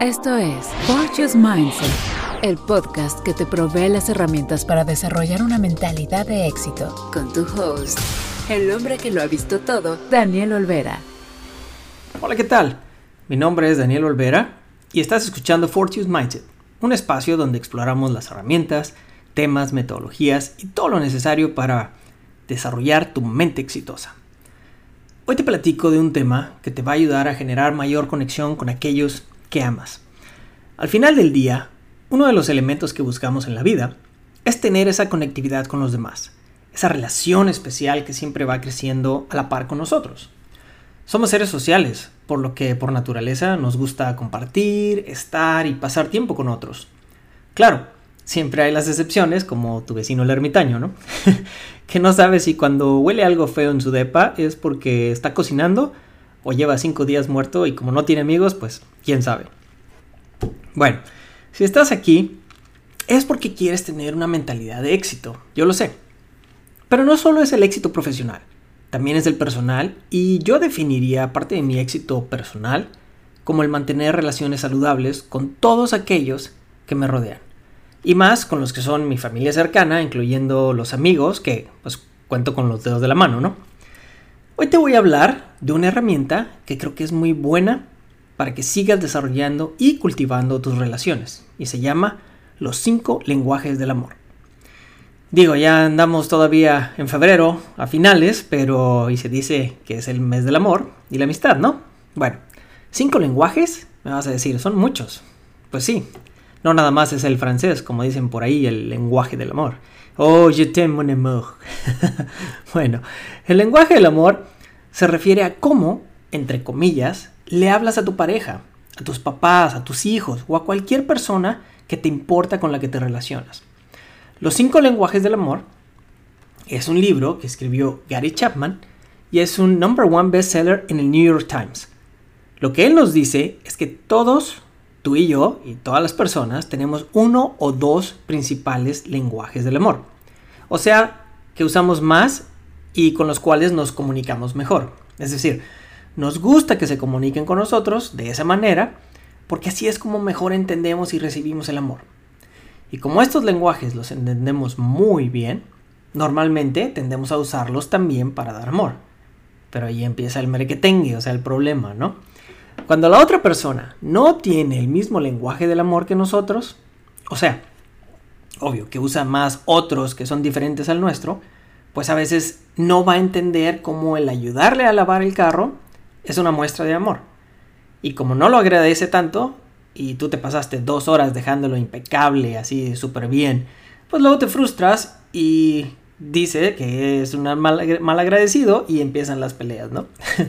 Esto es Fortune's Mindset, el podcast que te provee las herramientas para desarrollar una mentalidad de éxito. Con tu host, el hombre que lo ha visto todo, Daniel Olvera. Hola, ¿qué tal? Mi nombre es Daniel Olvera y estás escuchando Fortune's Mindset, un espacio donde exploramos las herramientas, temas, metodologías y todo lo necesario para desarrollar tu mente exitosa. Hoy te platico de un tema que te va a ayudar a generar mayor conexión con aquellos que amas. Al final del día, uno de los elementos que buscamos en la vida es tener esa conectividad con los demás, esa relación especial que siempre va creciendo a la par con nosotros. Somos seres sociales, por lo que por naturaleza nos gusta compartir, estar y pasar tiempo con otros. Claro, siempre hay las excepciones, como tu vecino el ermitaño, ¿no? que no sabe si cuando huele algo feo en su depa es porque está cocinando o lleva cinco días muerto y como no tiene amigos, pues quién sabe. Bueno, si estás aquí es porque quieres tener una mentalidad de éxito, yo lo sé. Pero no solo es el éxito profesional, también es el personal y yo definiría parte de mi éxito personal como el mantener relaciones saludables con todos aquellos que me rodean. Y más con los que son mi familia cercana, incluyendo los amigos, que pues cuento con los dedos de la mano, ¿no? Hoy te voy a hablar de una herramienta que creo que es muy buena para que sigas desarrollando y cultivando tus relaciones y se llama los cinco lenguajes del amor. Digo, ya andamos todavía en febrero, a finales, pero y se dice que es el mes del amor y la amistad, ¿no? Bueno, cinco lenguajes, me vas a decir, son muchos. Pues sí, no nada más es el francés, como dicen por ahí, el lenguaje del amor. Oh, je t'aime mon amour. bueno, el lenguaje del amor se refiere a cómo, entre comillas, le hablas a tu pareja, a tus papás, a tus hijos o a cualquier persona que te importa con la que te relacionas. Los cinco lenguajes del amor es un libro que escribió Gary Chapman y es un number one bestseller en el New York Times. Lo que él nos dice es que todos, tú y yo y todas las personas, tenemos uno o dos principales lenguajes del amor. O sea, que usamos más y con los cuales nos comunicamos mejor. Es decir, nos gusta que se comuniquen con nosotros de esa manera porque así es como mejor entendemos y recibimos el amor. Y como estos lenguajes los entendemos muy bien, normalmente tendemos a usarlos también para dar amor. Pero ahí empieza el merequetengue, o sea, el problema, ¿no? Cuando la otra persona no tiene el mismo lenguaje del amor que nosotros, o sea, obvio que usa más otros que son diferentes al nuestro, pues a veces no va a entender cómo el ayudarle a lavar el carro es una muestra de amor. Y como no lo agradece tanto, y tú te pasaste dos horas dejándolo impecable, así súper bien, pues luego te frustras y dice que es un mal, mal agradecido y empiezan las peleas, ¿no?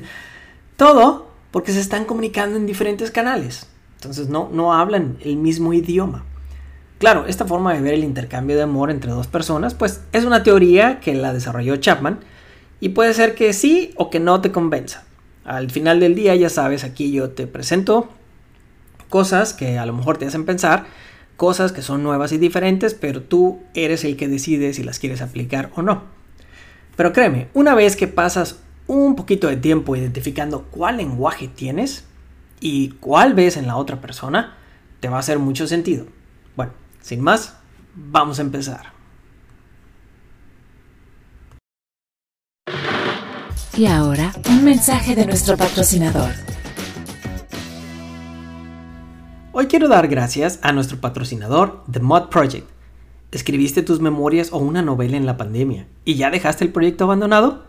Todo porque se están comunicando en diferentes canales. Entonces no, no hablan el mismo idioma. Claro, esta forma de ver el intercambio de amor entre dos personas, pues es una teoría que la desarrolló Chapman y puede ser que sí o que no te convenza. Al final del día, ya sabes, aquí yo te presento cosas que a lo mejor te hacen pensar, cosas que son nuevas y diferentes, pero tú eres el que decide si las quieres aplicar o no. Pero créeme, una vez que pasas un poquito de tiempo identificando cuál lenguaje tienes y cuál ves en la otra persona, te va a hacer mucho sentido. Bueno, sin más, vamos a empezar. Y ahora, un mensaje de nuestro patrocinador. Hoy quiero dar gracias a nuestro patrocinador, The Mod Project. ¿Escribiste tus memorias o una novela en la pandemia y ya dejaste el proyecto abandonado?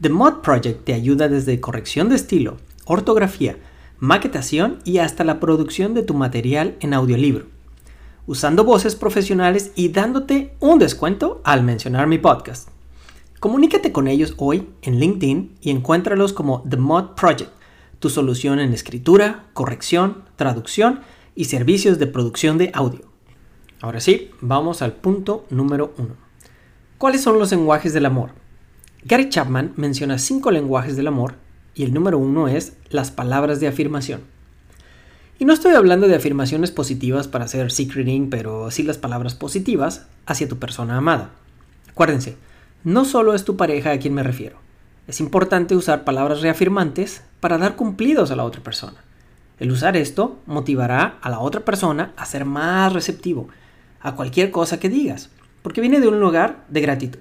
The Mod Project te ayuda desde corrección de estilo, ortografía, maquetación y hasta la producción de tu material en audiolibro usando voces profesionales y dándote un descuento al mencionar mi podcast. Comunícate con ellos hoy en LinkedIn y encuéntralos como The Mod Project, tu solución en escritura, corrección, traducción y servicios de producción de audio. Ahora sí, vamos al punto número uno. ¿Cuáles son los lenguajes del amor? Gary Chapman menciona cinco lenguajes del amor y el número uno es las palabras de afirmación. Y no estoy hablando de afirmaciones positivas para hacer secreting, pero sí las palabras positivas hacia tu persona amada. Acuérdense, no solo es tu pareja a quien me refiero. Es importante usar palabras reafirmantes para dar cumplidos a la otra persona. El usar esto motivará a la otra persona a ser más receptivo a cualquier cosa que digas, porque viene de un lugar de gratitud.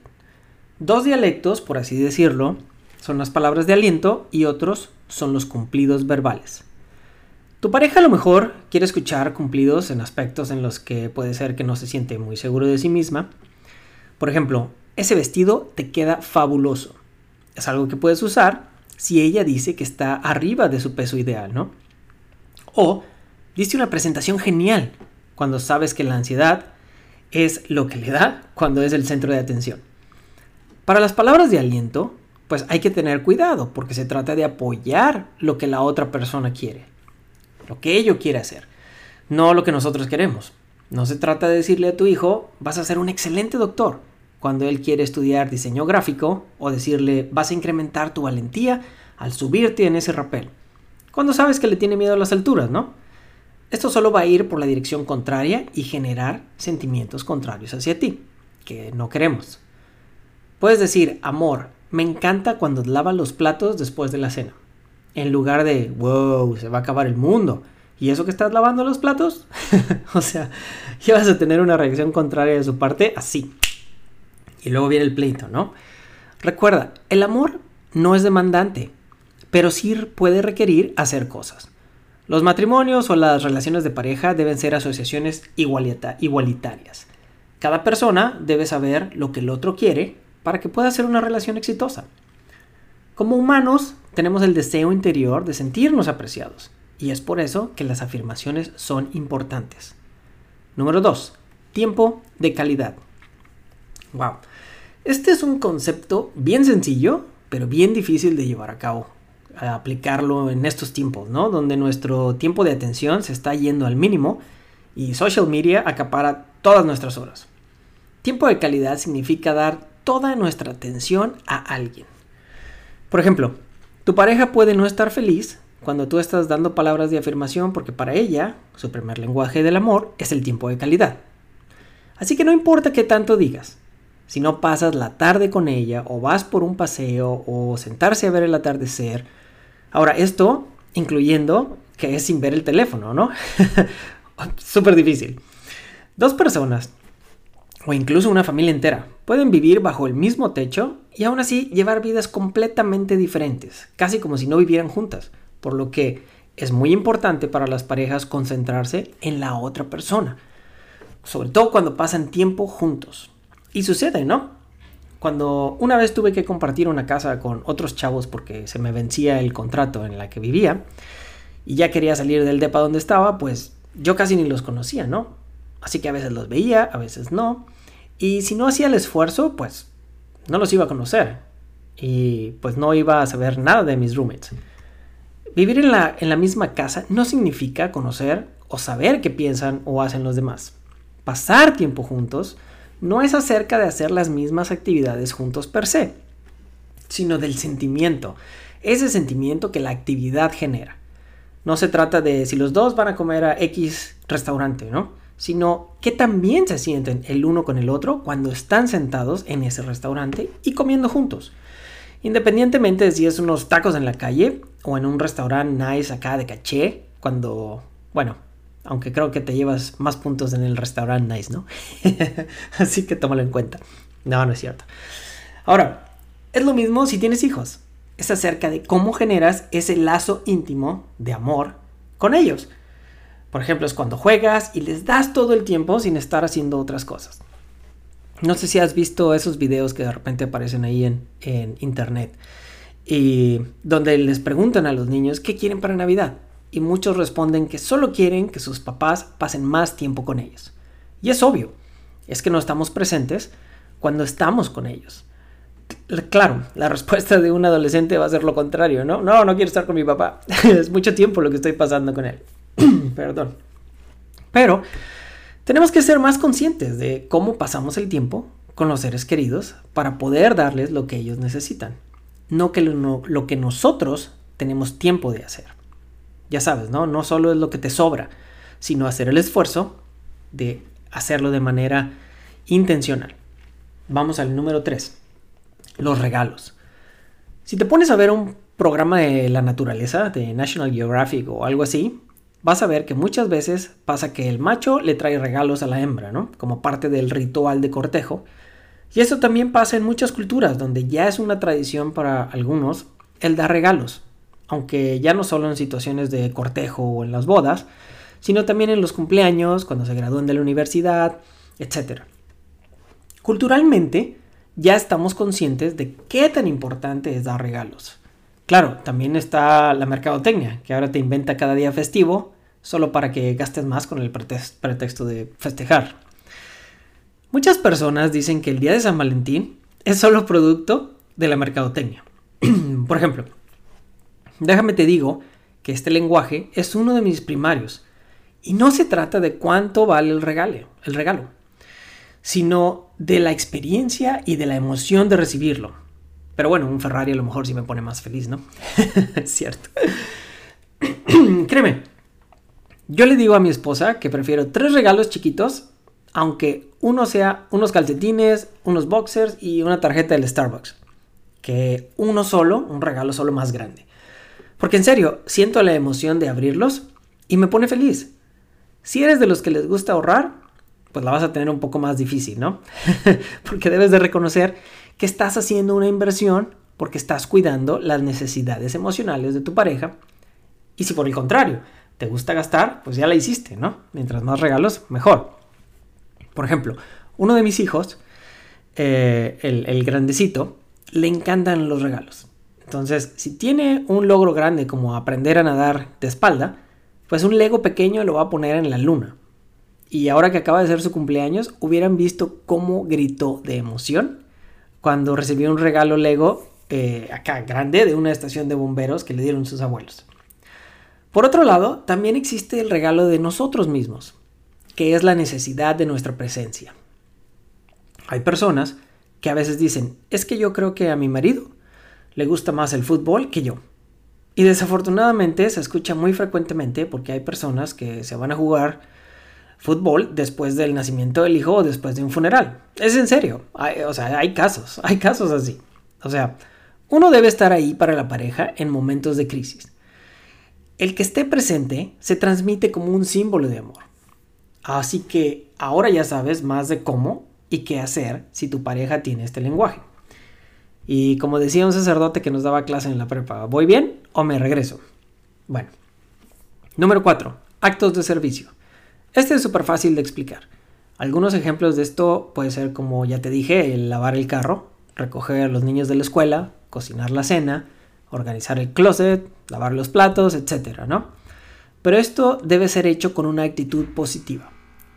Dos dialectos, por así decirlo, son las palabras de aliento y otros son los cumplidos verbales. Tu pareja a lo mejor quiere escuchar cumplidos en aspectos en los que puede ser que no se siente muy seguro de sí misma. Por ejemplo, ese vestido te queda fabuloso. Es algo que puedes usar si ella dice que está arriba de su peso ideal, ¿no? O diste una presentación genial cuando sabes que la ansiedad es lo que le da cuando es el centro de atención. Para las palabras de aliento, pues hay que tener cuidado porque se trata de apoyar lo que la otra persona quiere, lo que ello quiere hacer, no lo que nosotros queremos. No se trata de decirle a tu hijo, vas a ser un excelente doctor, cuando él quiere estudiar diseño gráfico, o decirle, vas a incrementar tu valentía al subirte en ese rapel, cuando sabes que le tiene miedo a las alturas, ¿no? Esto solo va a ir por la dirección contraria y generar sentimientos contrarios hacia ti, que no queremos. Puedes decir, amor, me encanta cuando lava los platos después de la cena. En lugar de, wow, se va a acabar el mundo. ¿Y eso que estás lavando los platos? o sea, ya vas a tener una reacción contraria de su parte así. Y luego viene el pleito, ¿no? Recuerda, el amor no es demandante, pero sí puede requerir hacer cosas. Los matrimonios o las relaciones de pareja deben ser asociaciones igualitarias. Cada persona debe saber lo que el otro quiere para que pueda ser una relación exitosa. Como humanos, tenemos el deseo interior de sentirnos apreciados, y es por eso que las afirmaciones son importantes. Número 2. Tiempo de calidad. Wow. Este es un concepto bien sencillo, pero bien difícil de llevar a cabo aplicarlo en estos tiempos, ¿no? Donde nuestro tiempo de atención se está yendo al mínimo y social media acapara todas nuestras horas. Tiempo de calidad significa dar toda nuestra atención a alguien. Por ejemplo, tu pareja puede no estar feliz cuando tú estás dando palabras de afirmación porque para ella su primer lenguaje del amor es el tiempo de calidad. Así que no importa qué tanto digas, si no pasas la tarde con ella o vas por un paseo o sentarse a ver el atardecer Ahora, esto incluyendo que es sin ver el teléfono, ¿no? Súper difícil. Dos personas, o incluso una familia entera, pueden vivir bajo el mismo techo y aún así llevar vidas completamente diferentes, casi como si no vivieran juntas, por lo que es muy importante para las parejas concentrarse en la otra persona, sobre todo cuando pasan tiempo juntos. Y sucede, ¿no? Cuando una vez tuve que compartir una casa con otros chavos porque se me vencía el contrato en la que vivía y ya quería salir del depa donde estaba, pues yo casi ni los conocía, ¿no? Así que a veces los veía, a veces no. Y si no hacía el esfuerzo, pues no los iba a conocer. Y pues no iba a saber nada de mis roommates. Vivir en la, en la misma casa no significa conocer o saber qué piensan o hacen los demás. Pasar tiempo juntos no es acerca de hacer las mismas actividades juntos per se, sino del sentimiento, ese sentimiento que la actividad genera. No se trata de si los dos van a comer a X restaurante, ¿no? Sino que también se sienten el uno con el otro cuando están sentados en ese restaurante y comiendo juntos. Independientemente de si es unos tacos en la calle o en un restaurante nice acá de caché, cuando, bueno, aunque creo que te llevas más puntos en el restaurante nice, ¿no? Así que tómalo en cuenta. No, no es cierto. Ahora, es lo mismo si tienes hijos. Es acerca de cómo generas ese lazo íntimo de amor con ellos. Por ejemplo, es cuando juegas y les das todo el tiempo sin estar haciendo otras cosas. No sé si has visto esos videos que de repente aparecen ahí en, internet y donde les preguntan a los niños qué quieren para Navidad y muchos responden que solo quieren que sus papás pasen más tiempo con ellos. Y es obvio, es que no estamos presentes cuando estamos con ellos. Claro, la respuesta de un adolescente va a ser lo contrario, ¿no? No, no quiero estar con mi papá. es mucho tiempo lo que estoy pasando con él. Perdón. Pero tenemos que ser más conscientes de cómo pasamos el tiempo con los seres queridos para poder darles lo que ellos necesitan, no que lo, que nosotros tenemos tiempo de hacer ya sabes, ¿no? No solo es lo que te sobra, sino hacer el esfuerzo de hacerlo de manera intencional. Vamos al número 3, los regalos. Si te pones a ver un programa de la naturaleza, de National Geographic o algo así, vas a ver que muchas veces pasa que el macho le trae regalos a la hembra, ¿no? Como parte del ritual de cortejo. Y eso también pasa en muchas culturas, donde ya es una tradición para algunos el dar regalos, aunque ya no solo en situaciones de cortejo o en las bodas, sino también en los cumpleaños, cuando se gradúan de la universidad, etc. Culturalmente, ya estamos conscientes de qué tan importante es dar regalos. Claro, también está la mercadotecnia, que ahora te inventa cada día festivo solo para que gastes más con el pretexto de festejar. Muchas personas dicen que el día de San Valentín es solo producto de la mercadotecnia. Por ejemplo, déjame te digo que este lenguaje es uno de mis primarios y no se trata de cuánto vale el regalo, el regalo, sino de la experiencia y de la emoción de recibirlo. Pero bueno, un Ferrari a lo mejor sí me pone más feliz, ¿no? es cierto. Créeme, yo le digo a mi esposa que prefiero tres regalos chiquitos, aunque uno sea unos calcetines, unos boxers y una tarjeta del Starbucks, que uno solo, un regalo solo más grande. Porque en serio, siento la emoción de abrirlos y me pone feliz. Si eres de los que les gusta ahorrar, pues la vas a tener un poco más difícil, ¿no? Porque debes de reconocer que estás haciendo una inversión porque estás cuidando las necesidades emocionales de tu pareja. Y si por el contrario te gusta gastar, pues ya la hiciste, ¿no? Mientras más regalos, mejor. Por ejemplo, uno de mis hijos, eh, el, el grandecito, le encantan los regalos. Entonces, si tiene un logro grande como aprender a nadar de espalda, pues un Lego pequeño lo va a poner en la luna. Y ahora que acaba de ser su cumpleaños, hubieran visto cómo gritó de emoción cuando recibió un regalo Lego eh, acá grande de una estación de bomberos que le dieron sus abuelos. Por otro lado, también existe el regalo de nosotros mismos, que es la necesidad de nuestra presencia. Hay personas que a veces dicen, es que yo creo que a mi marido le gusta más el fútbol que yo. Y desafortunadamente se escucha muy frecuentemente porque hay personas que se van a jugar fútbol después del nacimiento del hijo o después de un funeral. Es en serio. o sea, hay casos, hay casos así. O sea, uno debe estar ahí para la pareja en momentos de crisis. El que esté presente se transmite como un símbolo de amor. Así que ahora ya sabes más de cómo y qué hacer si tu pareja tiene este lenguaje. Y como decía un sacerdote que nos daba clase en la prepa, ¿voy bien o me regreso? Bueno. Número 4. Actos de servicio. Este es súper fácil de explicar. Algunos ejemplos de esto puede ser como ya te dije, el lavar el carro, recoger a los niños de la escuela, cocinar la cena, organizar el closet, lavar los platos, etc. ¿no? Pero esto debe ser hecho con una actitud positiva.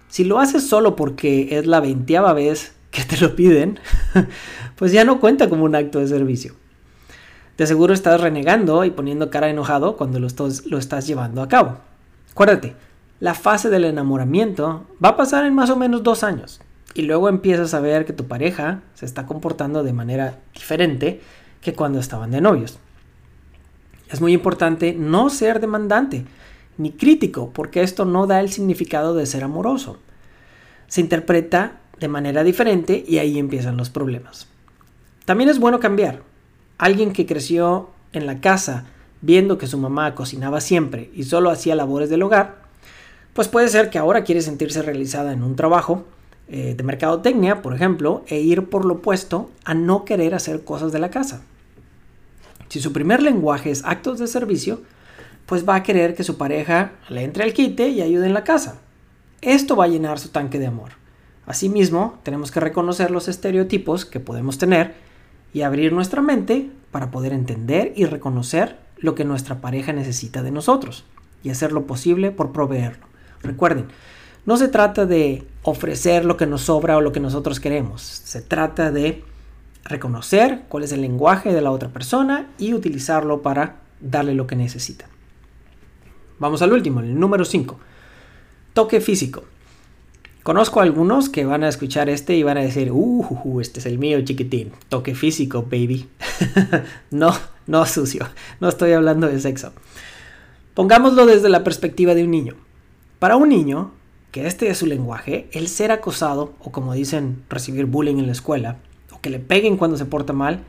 Si lo haces solo porque es la veintiava vez que te lo piden, pues ya no cuenta como un acto de servicio. De seguro estás renegando y poniendo cara enojado cuando lo lo estás llevando a cabo. Acuérdate, la fase del enamoramiento va a pasar en más o menos dos años. Y luego empiezas a ver que tu pareja se está comportando de manera diferente que cuando estaban de novios. Es muy importante no ser demandante ni crítico, porque esto no da el significado de ser amoroso. Se interpreta de manera diferente y ahí empiezan los problemas. También es bueno cambiar. Alguien que creció en la casa viendo que su mamá cocinaba siempre y solo hacía labores del hogar, pues puede ser que ahora quiere sentirse realizada en un trabajo eh, de mercadotecnia, por ejemplo, e ir por lo opuesto a no querer hacer cosas de la casa. Si su primer lenguaje es actos de servicio, pues va a querer que su pareja le entre al quite y ayude en la casa. Esto va a llenar su tanque de amor. Asimismo, tenemos que reconocer los estereotipos que podemos tener y abrir nuestra mente para poder entender y reconocer lo que nuestra pareja necesita de nosotros y hacer lo posible por proveerlo. Recuerden, no se trata de ofrecer lo que nos sobra o lo que nosotros queremos. Se trata de reconocer cuál es el lenguaje de la otra persona y utilizarlo para darle lo que necesita. Vamos al último, el número 5. Toque físico. Conozco a algunos que van a escuchar este y van a decir, uh, este es el mío chiquitín. Toque físico, baby. no, no sucio. No estoy hablando de sexo. Pongámoslo desde la perspectiva de un niño. Para un niño, que este es su lenguaje, el ser acosado, o como dicen, recibir bullying en la escuela, o que le peguen cuando se porta mal,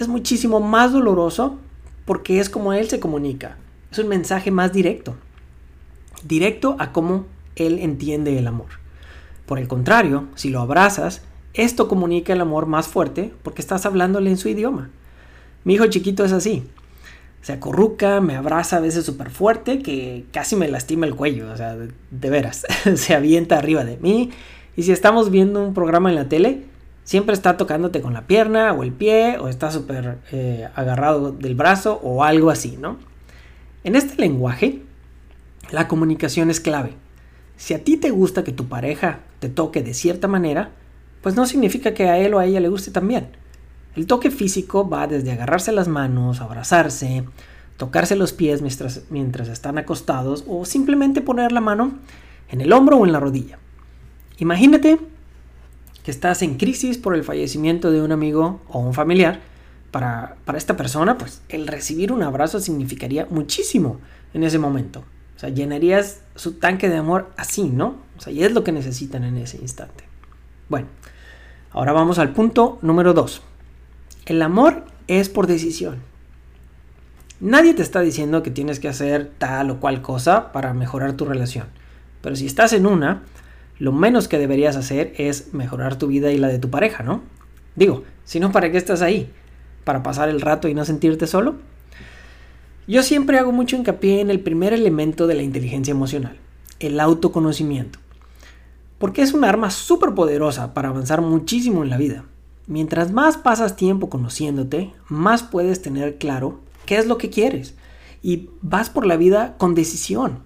es muchísimo más doloroso porque es como él se comunica. Es un mensaje más directo. directo a cómo él entiende el amor. Por el contrario, si lo abrazas, esto comunica el amor más fuerte porque estás hablándole en su idioma. Mi hijo chiquito es así. Se acurruca, me abraza a veces súper fuerte que casi me lastima el cuello, o sea, de, veras. se avienta arriba de mí. Y si estamos viendo un programa en la tele, siempre está tocándote con la pierna o el pie o está súper eh, agarrado del brazo o algo así, ¿no? En este lenguaje, la comunicación es clave. Si a ti te gusta que tu pareja te toque de cierta manera, pues no significa que a él o a ella le guste también. El toque físico va desde agarrarse las manos, abrazarse, tocarse los pies mientras, mientras están acostados o simplemente poner la mano en el hombro o en la rodilla. Imagínate que estás en crisis por el fallecimiento de un amigo o un familiar. Para, para esta persona, pues el recibir un abrazo significaría muchísimo en ese momento. O sea, llenarías su tanque de amor así, ¿no? O sea, y es lo que necesitan en ese instante. Bueno, ahora vamos al punto número 2. El amor es por decisión. Nadie te está diciendo que tienes que hacer tal o cual cosa para mejorar tu relación. Pero si estás en una, lo menos que deberías hacer es mejorar tu vida y la de tu pareja, ¿no? Digo, si no, ¿para qué estás ahí? ¿Para pasar el rato y no sentirte solo? Yo siempre hago mucho hincapié en el primer elemento de la inteligencia emocional, el autoconocimiento. Porque es un arma súper poderosa para avanzar muchísimo en la vida. Mientras más pasas tiempo conociéndote, más puedes tener claro qué es lo que quieres. Y vas por la vida con decisión.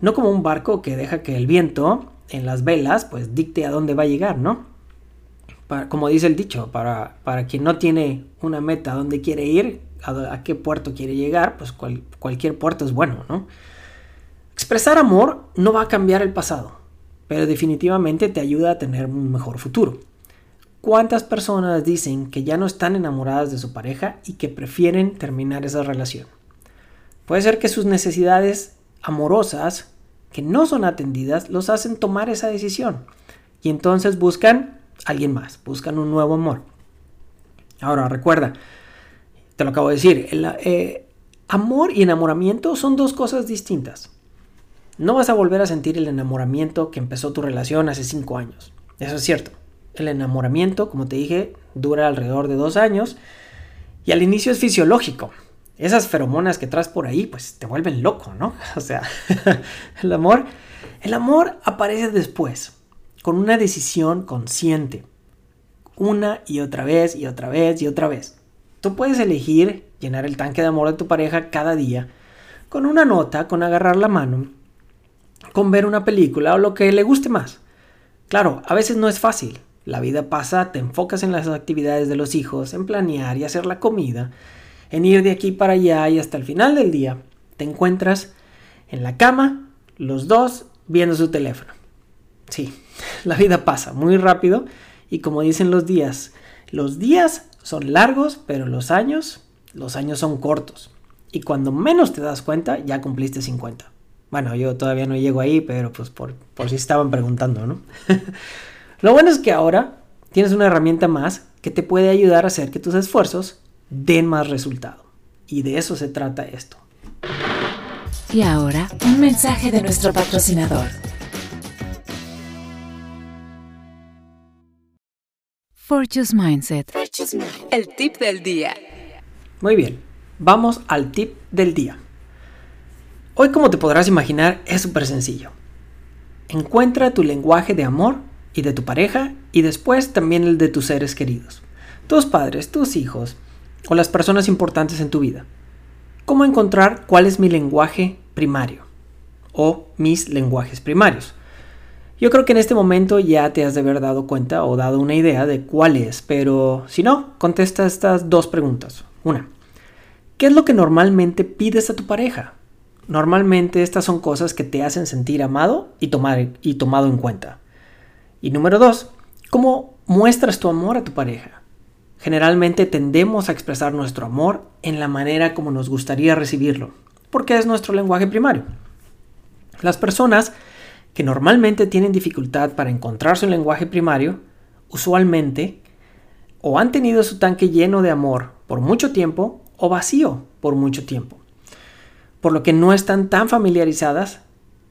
No como un barco que deja que el viento en las velas, pues dicte a dónde va a llegar, ¿no? como dice el dicho, para, para quien no tiene una meta a dónde quiere ir, a, qué puerto quiere llegar, pues cualquier puerto es bueno, ¿no? Expresar amor no va a cambiar el pasado, pero definitivamente te ayuda a tener un mejor futuro. ¿Cuántas personas dicen que ya no están enamoradas de su pareja y que prefieren terminar esa relación? Puede ser que sus necesidades amorosas que no son atendidas los hacen tomar esa decisión. Y entonces buscan alguien más, buscan un nuevo amor. Ahora, recuerda, te lo acabo de decir, el, eh, amor y enamoramiento son dos cosas distintas. No vas a volver a sentir el enamoramiento que empezó tu relación hace cinco años. Eso es cierto. El enamoramiento, como te dije, dura alrededor de dos años y al inicio es fisiológico esas feromonas que traes por ahí, pues te vuelven loco, ¿no? O sea, el amor, el amor aparece después, con una decisión consciente, una y otra vez y otra vez y otra vez. Tú puedes elegir llenar el tanque de amor de tu pareja cada día con una nota, con agarrar la mano, con ver una película o lo que le guste más. Claro, a veces no es fácil. La vida pasa, te enfocas en las actividades de los hijos, en planear y hacer la comida, en ir de aquí para allá y hasta el final del día te encuentras en la cama, los dos viendo su teléfono. Sí, la vida pasa muy rápido y como dicen los días, los días son largos, pero los años, los años son cortos. Y cuando menos te das cuenta, ya cumpliste 50. Bueno, yo todavía no llego ahí, pero pues por, por si estaban preguntando, ¿no? Lo bueno es que ahora tienes una herramienta más que te puede ayudar a hacer que tus esfuerzos den más resultado. Y de eso se trata esto. Y ahora, un mensaje de nuestro patrocinador. Fortune's Mindset. El tip del día. Muy bien, vamos al tip del día. Hoy, como te podrás imaginar, es súper sencillo. Encuentra tu lenguaje de amor y de tu pareja y después también el de tus seres queridos. Tus padres, tus hijos, o las personas importantes en tu vida. ¿Cómo encontrar cuál es mi lenguaje primario o mis lenguajes primarios? Yo creo que en este momento ya te has de haber dado cuenta o dado una idea de cuál es, pero si no, contesta estas dos preguntas. Una, ¿qué es lo que normalmente pides a tu pareja? Normalmente estas son cosas que te hacen sentir amado y, y tomado en cuenta. Y número dos, ¿cómo muestras tu amor a tu pareja? Generalmente tendemos a expresar nuestro amor en la manera como nos gustaría recibirlo, porque es nuestro lenguaje primario. Las personas que normalmente tienen dificultad para encontrar su lenguaje primario, usualmente o han tenido su tanque lleno de amor por mucho tiempo o vacío por mucho tiempo, por lo que no están tan familiarizadas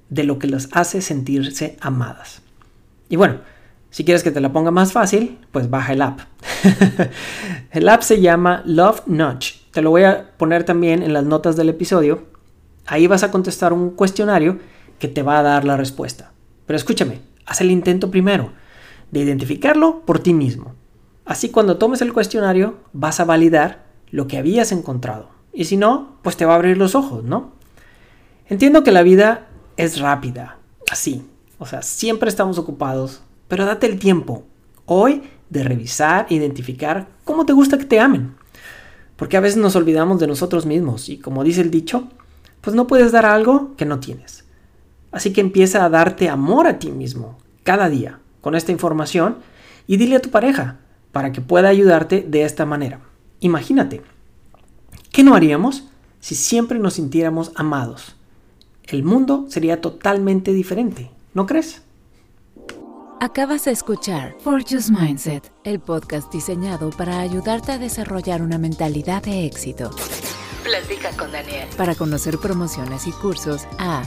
de lo que las hace sentirse amadas. Y bueno, si quieres que te la ponga más fácil, pues baja el app. el app se llama Love Nudge. Te lo voy a poner también en las notas del episodio. Ahí vas a contestar un cuestionario que te va a dar la respuesta. Pero escúchame, haz el intento primero de identificarlo por ti mismo. Así cuando tomes el cuestionario vas a validar lo que habías encontrado. Y si no, pues te va a abrir los ojos, ¿no? Entiendo que la vida es rápida, así. O sea, siempre estamos ocupados, pero date el tiempo hoy de revisar, identificar cómo te gusta que te amen. Porque a veces nos olvidamos de nosotros mismos y como dice el dicho, pues no puedes dar algo que no tienes. Así que empieza a darte amor a ti mismo cada día con esta información y dile a tu pareja para que pueda ayudarte de esta manera. Imagínate, ¿qué no haríamos si siempre nos sintiéramos amados? El mundo sería totalmente diferente, ¿no crees? Acabas de escuchar Fortune's Mindset, el podcast diseñado para ayudarte a desarrollar una mentalidad de éxito. Platica con Daniel. Para conocer promociones y cursos a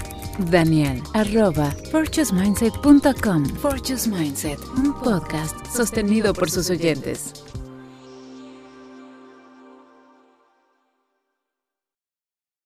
Daniel arroba fortunesmindset.com. Fortune's Mindset, un podcast sostenido por sus oyentes.